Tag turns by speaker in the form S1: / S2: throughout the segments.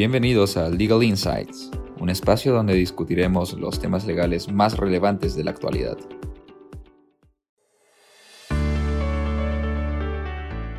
S1: Bienvenidos a Legal Insights, un espacio donde discutiremos los temas legales más relevantes de la actualidad.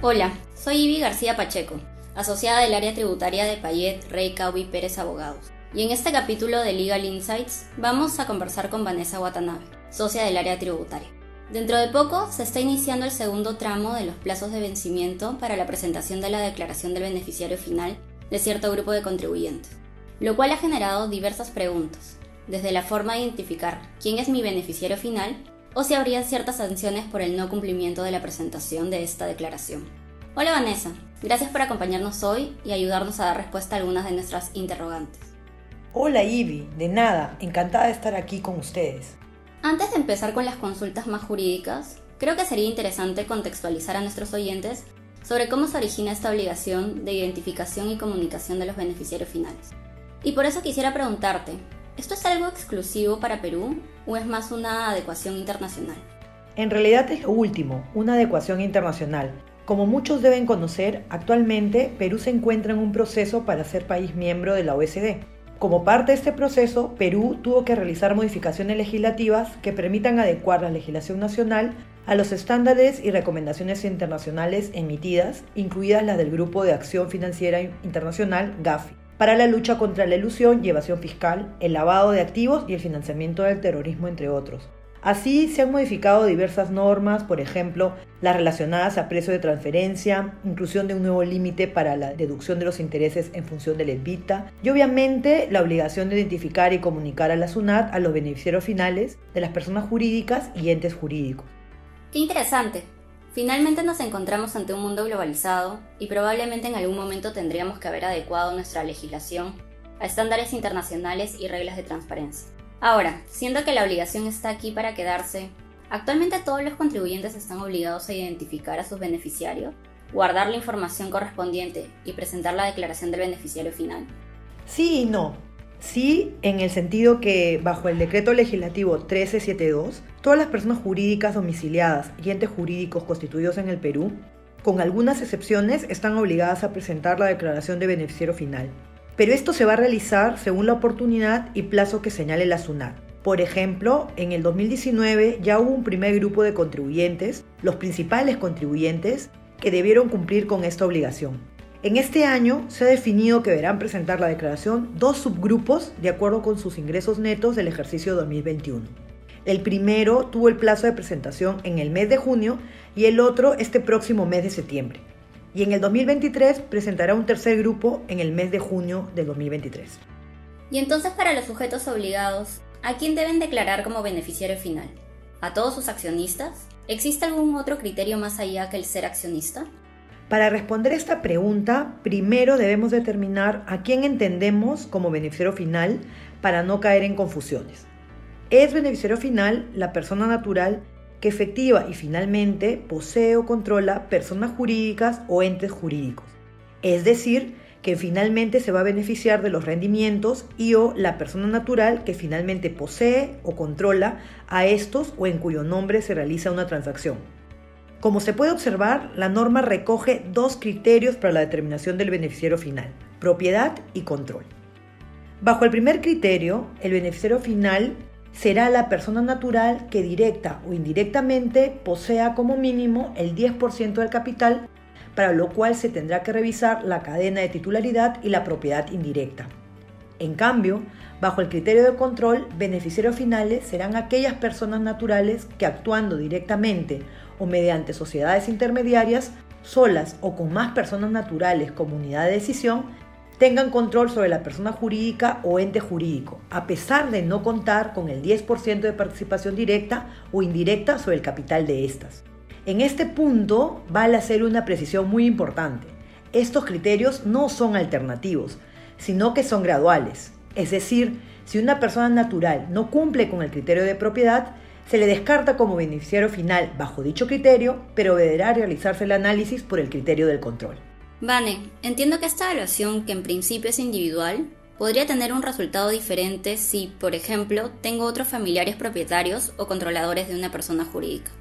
S2: Hola, soy Ivy García Pacheco, asociada del área tributaria de Payet, Rey y Pérez Abogados. Y en este capítulo de Legal Insights vamos a conversar con Vanessa Watanabe, socia del área tributaria. Dentro de poco se está iniciando el segundo tramo de los plazos de vencimiento para la presentación de la declaración del beneficiario final de cierto grupo de contribuyentes, lo cual ha generado diversas preguntas, desde la forma de identificar quién es mi beneficiario final o si habría ciertas sanciones por el no cumplimiento de la presentación de esta declaración. Hola Vanessa, gracias por acompañarnos hoy y ayudarnos a dar respuesta a algunas de nuestras interrogantes.
S3: Hola Ivy, de nada, encantada de estar aquí con ustedes.
S2: Antes de empezar con las consultas más jurídicas, creo que sería interesante contextualizar a nuestros oyentes sobre cómo se origina esta obligación de identificación y comunicación de los beneficiarios finales. Y por eso quisiera preguntarte, ¿esto es algo exclusivo para Perú o es más una adecuación internacional?
S3: En realidad es lo último, una adecuación internacional. Como muchos deben conocer, actualmente Perú se encuentra en un proceso para ser país miembro de la OSD. Como parte de este proceso, Perú tuvo que realizar modificaciones legislativas que permitan adecuar la legislación nacional a los estándares y recomendaciones internacionales emitidas, incluidas las del Grupo de Acción Financiera Internacional, GAFI, para la lucha contra la ilusión y evasión fiscal, el lavado de activos y el financiamiento del terrorismo, entre otros. Así se han modificado diversas normas, por ejemplo, las relacionadas a precio de transferencia, inclusión de un nuevo límite para la deducción de los intereses en función del EBITA y obviamente la obligación de identificar y comunicar a la SUNAT a los beneficiarios finales de las personas jurídicas y entes jurídicos.
S2: Qué interesante. Finalmente nos encontramos ante un mundo globalizado y probablemente en algún momento tendríamos que haber adecuado nuestra legislación a estándares internacionales y reglas de transparencia. Ahora, siendo que la obligación está aquí para quedarse, actualmente todos los contribuyentes están obligados a identificar a sus beneficiarios, guardar la información correspondiente y presentar la declaración del beneficiario final.
S3: Sí y no. Sí, en el sentido que bajo el decreto legislativo 1372, todas las personas jurídicas domiciliadas y entes jurídicos constituidos en el Perú, con algunas excepciones, están obligadas a presentar la declaración de beneficiario final pero esto se va a realizar según la oportunidad y plazo que señale la SUNAT. Por ejemplo, en el 2019 ya hubo un primer grupo de contribuyentes, los principales contribuyentes, que debieron cumplir con esta obligación. En este año se ha definido que deberán presentar la declaración dos subgrupos de acuerdo con sus ingresos netos del ejercicio 2021. El primero tuvo el plazo de presentación en el mes de junio y el otro este próximo mes de septiembre y en el 2023 presentará un tercer grupo en el mes de junio de 2023.
S2: Y entonces para los sujetos obligados, ¿a quién deben declarar como beneficiario final? ¿A todos sus accionistas? ¿Existe algún otro criterio más allá que el ser accionista?
S3: Para responder esta pregunta, primero debemos determinar a quién entendemos como beneficiario final para no caer en confusiones. Es beneficiario final la persona natural que efectiva y finalmente posee o controla personas jurídicas o entes jurídicos. Es decir, que finalmente se va a beneficiar de los rendimientos y o la persona natural que finalmente posee o controla a estos o en cuyo nombre se realiza una transacción. Como se puede observar, la norma recoge dos criterios para la determinación del beneficiario final, propiedad y control. Bajo el primer criterio, el beneficiario final será la persona natural que directa o indirectamente posea como mínimo el 10% del capital, para lo cual se tendrá que revisar la cadena de titularidad y la propiedad indirecta. En cambio, bajo el criterio de control, beneficiarios finales serán aquellas personas naturales que actuando directamente o mediante sociedades intermediarias, solas o con más personas naturales como unidad de decisión, tengan control sobre la persona jurídica o ente jurídico, a pesar de no contar con el 10% de participación directa o indirecta sobre el capital de estas. En este punto vale hacer una precisión muy importante. Estos criterios no son alternativos, sino que son graduales. Es decir, si una persona natural no cumple con el criterio de propiedad, se le descarta como beneficiario final bajo dicho criterio, pero deberá realizarse el análisis por el criterio del control.
S2: Vane, entiendo que esta evaluación, que en principio es individual, podría tener un resultado diferente si, por ejemplo, tengo otros familiares propietarios o controladores de una persona jurídica.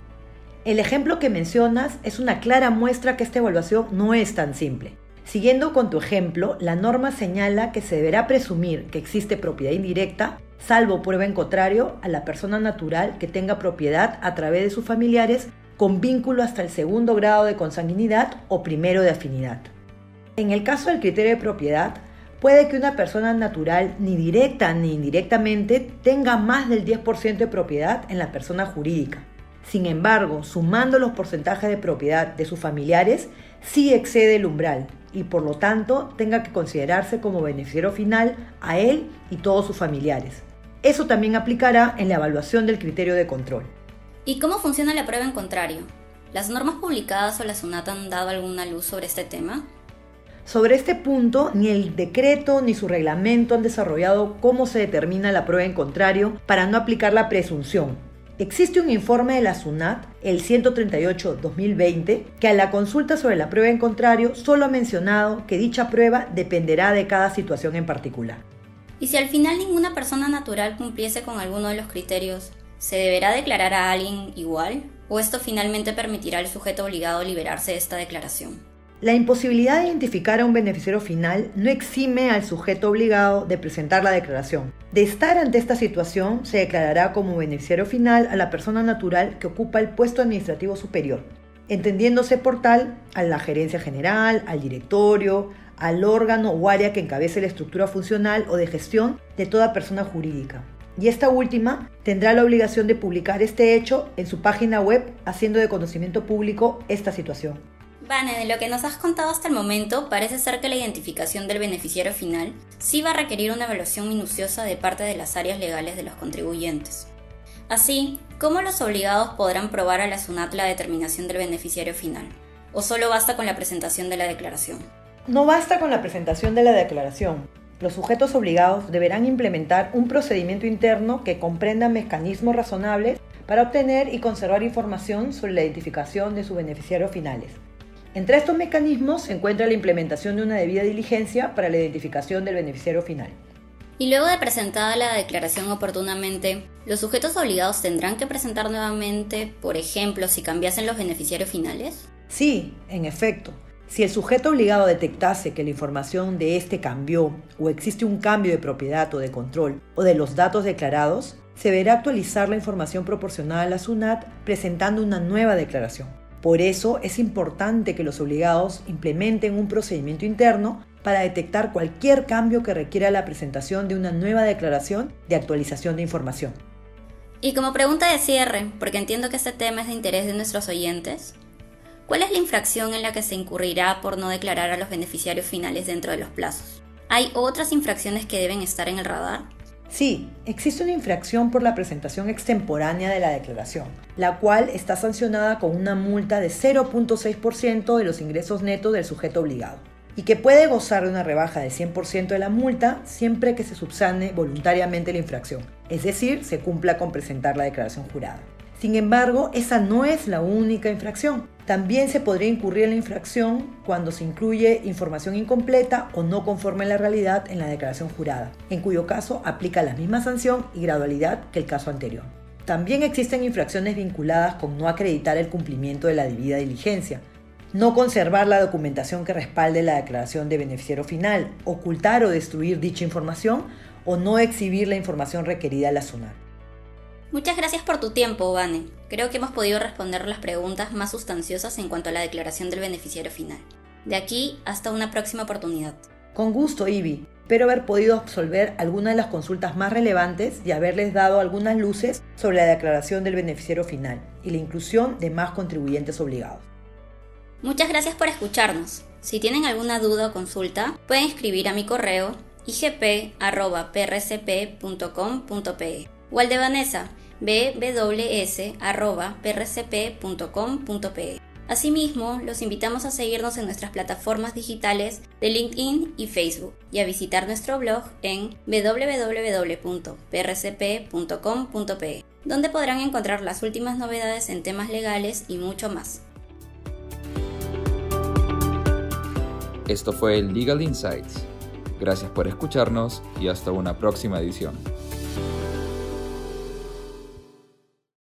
S3: El ejemplo que mencionas es una clara muestra que esta evaluación no es tan simple. Siguiendo con tu ejemplo, la norma señala que se deberá presumir que existe propiedad indirecta, salvo prueba en contrario, a la persona natural que tenga propiedad a través de sus familiares con vínculo hasta el segundo grado de consanguinidad o primero de afinidad. En el caso del criterio de propiedad, puede que una persona natural ni directa ni indirectamente tenga más del 10% de propiedad en la persona jurídica. Sin embargo, sumando los porcentajes de propiedad de sus familiares, sí excede el umbral y por lo tanto tenga que considerarse como beneficiario final a él y todos sus familiares. Eso también aplicará en la evaluación del criterio de control.
S2: ¿Y cómo funciona la prueba en contrario? ¿Las normas publicadas o la SUNAT han dado alguna luz sobre este tema?
S3: Sobre este punto, ni el decreto ni su reglamento han desarrollado cómo se determina la prueba en contrario para no aplicar la presunción, Existe un informe de la SUNAT, el 138-2020, que a la consulta sobre la prueba en contrario solo ha mencionado que dicha prueba dependerá de cada situación en particular.
S2: Y si al final ninguna persona natural cumpliese con alguno de los criterios, ¿se deberá declarar a alguien igual? ¿O esto finalmente permitirá al sujeto obligado liberarse de esta declaración?
S3: La imposibilidad de identificar a un beneficiario final no exime al sujeto obligado de presentar la declaración. De estar ante esta situación, se declarará como beneficiario final a la persona natural que ocupa el puesto administrativo superior, entendiéndose por tal a la gerencia general, al directorio, al órgano o área que encabece la estructura funcional o de gestión de toda persona jurídica. Y esta última tendrá la obligación de publicar este hecho en su página web, haciendo de conocimiento público esta situación.
S2: Vane, de lo que nos has contado hasta el momento, parece ser que la identificación del beneficiario final sí va a requerir una evaluación minuciosa de parte de las áreas legales de los contribuyentes. Así, ¿cómo los obligados podrán probar a la SUNAT la determinación del beneficiario final? ¿O solo basta con la presentación de la declaración?
S3: No basta con la presentación de la declaración. Los sujetos obligados deberán implementar un procedimiento interno que comprenda mecanismos razonables para obtener y conservar información sobre la identificación de sus beneficiarios finales. Entre estos mecanismos se encuentra la implementación de una debida diligencia para la identificación del beneficiario final.
S2: Y luego de presentada la declaración oportunamente, ¿los sujetos obligados tendrán que presentar nuevamente, por ejemplo, si cambiasen los beneficiarios finales?
S3: Sí, en efecto. Si el sujeto obligado detectase que la información de este cambió o existe un cambio de propiedad o de control o de los datos declarados, se deberá actualizar la información proporcionada a la SUNAT presentando una nueva declaración. Por eso es importante que los obligados implementen un procedimiento interno para detectar cualquier cambio que requiera la presentación de una nueva declaración de actualización de información.
S2: Y como pregunta de cierre, porque entiendo que este tema es de interés de nuestros oyentes, ¿cuál es la infracción en la que se incurrirá por no declarar a los beneficiarios finales dentro de los plazos? ¿Hay otras infracciones que deben estar en el radar?
S3: Sí, existe una infracción por la presentación extemporánea de la declaración, la cual está sancionada con una multa de 0.6% de los ingresos netos del sujeto obligado y que puede gozar de una rebaja del 100% de la multa siempre que se subsane voluntariamente la infracción, es decir, se cumpla con presentar la declaración jurada. Sin embargo, esa no es la única infracción. También se podría incurrir en la infracción cuando se incluye información incompleta o no conforme a la realidad en la declaración jurada, en cuyo caso aplica la misma sanción y gradualidad que el caso anterior. También existen infracciones vinculadas con no acreditar el cumplimiento de la debida diligencia, no conservar la documentación que respalde la declaración de beneficiario final, ocultar o destruir dicha información o no exhibir la información requerida a la SUNAT.
S2: Muchas gracias por tu tiempo, Vane. Creo que hemos podido responder las preguntas más sustanciosas en cuanto a la declaración del beneficiario final. De aquí hasta una próxima oportunidad.
S3: Con gusto, Ivy. Espero haber podido absolver algunas de las consultas más relevantes y haberles dado algunas luces sobre la declaración del beneficiario final y la inclusión de más contribuyentes obligados.
S2: Muchas gracias por escucharnos. Si tienen alguna duda o consulta, pueden escribir a mi correo igp.prcp.com.pe o al de Vanessa bws.prcp.com.pe. Asimismo, los invitamos a seguirnos en nuestras plataformas digitales de LinkedIn y Facebook y a visitar nuestro blog en www.prcp.com.pe, donde podrán encontrar las últimas novedades en temas legales y mucho más.
S1: Esto fue Legal Insights. Gracias por escucharnos y hasta una próxima edición.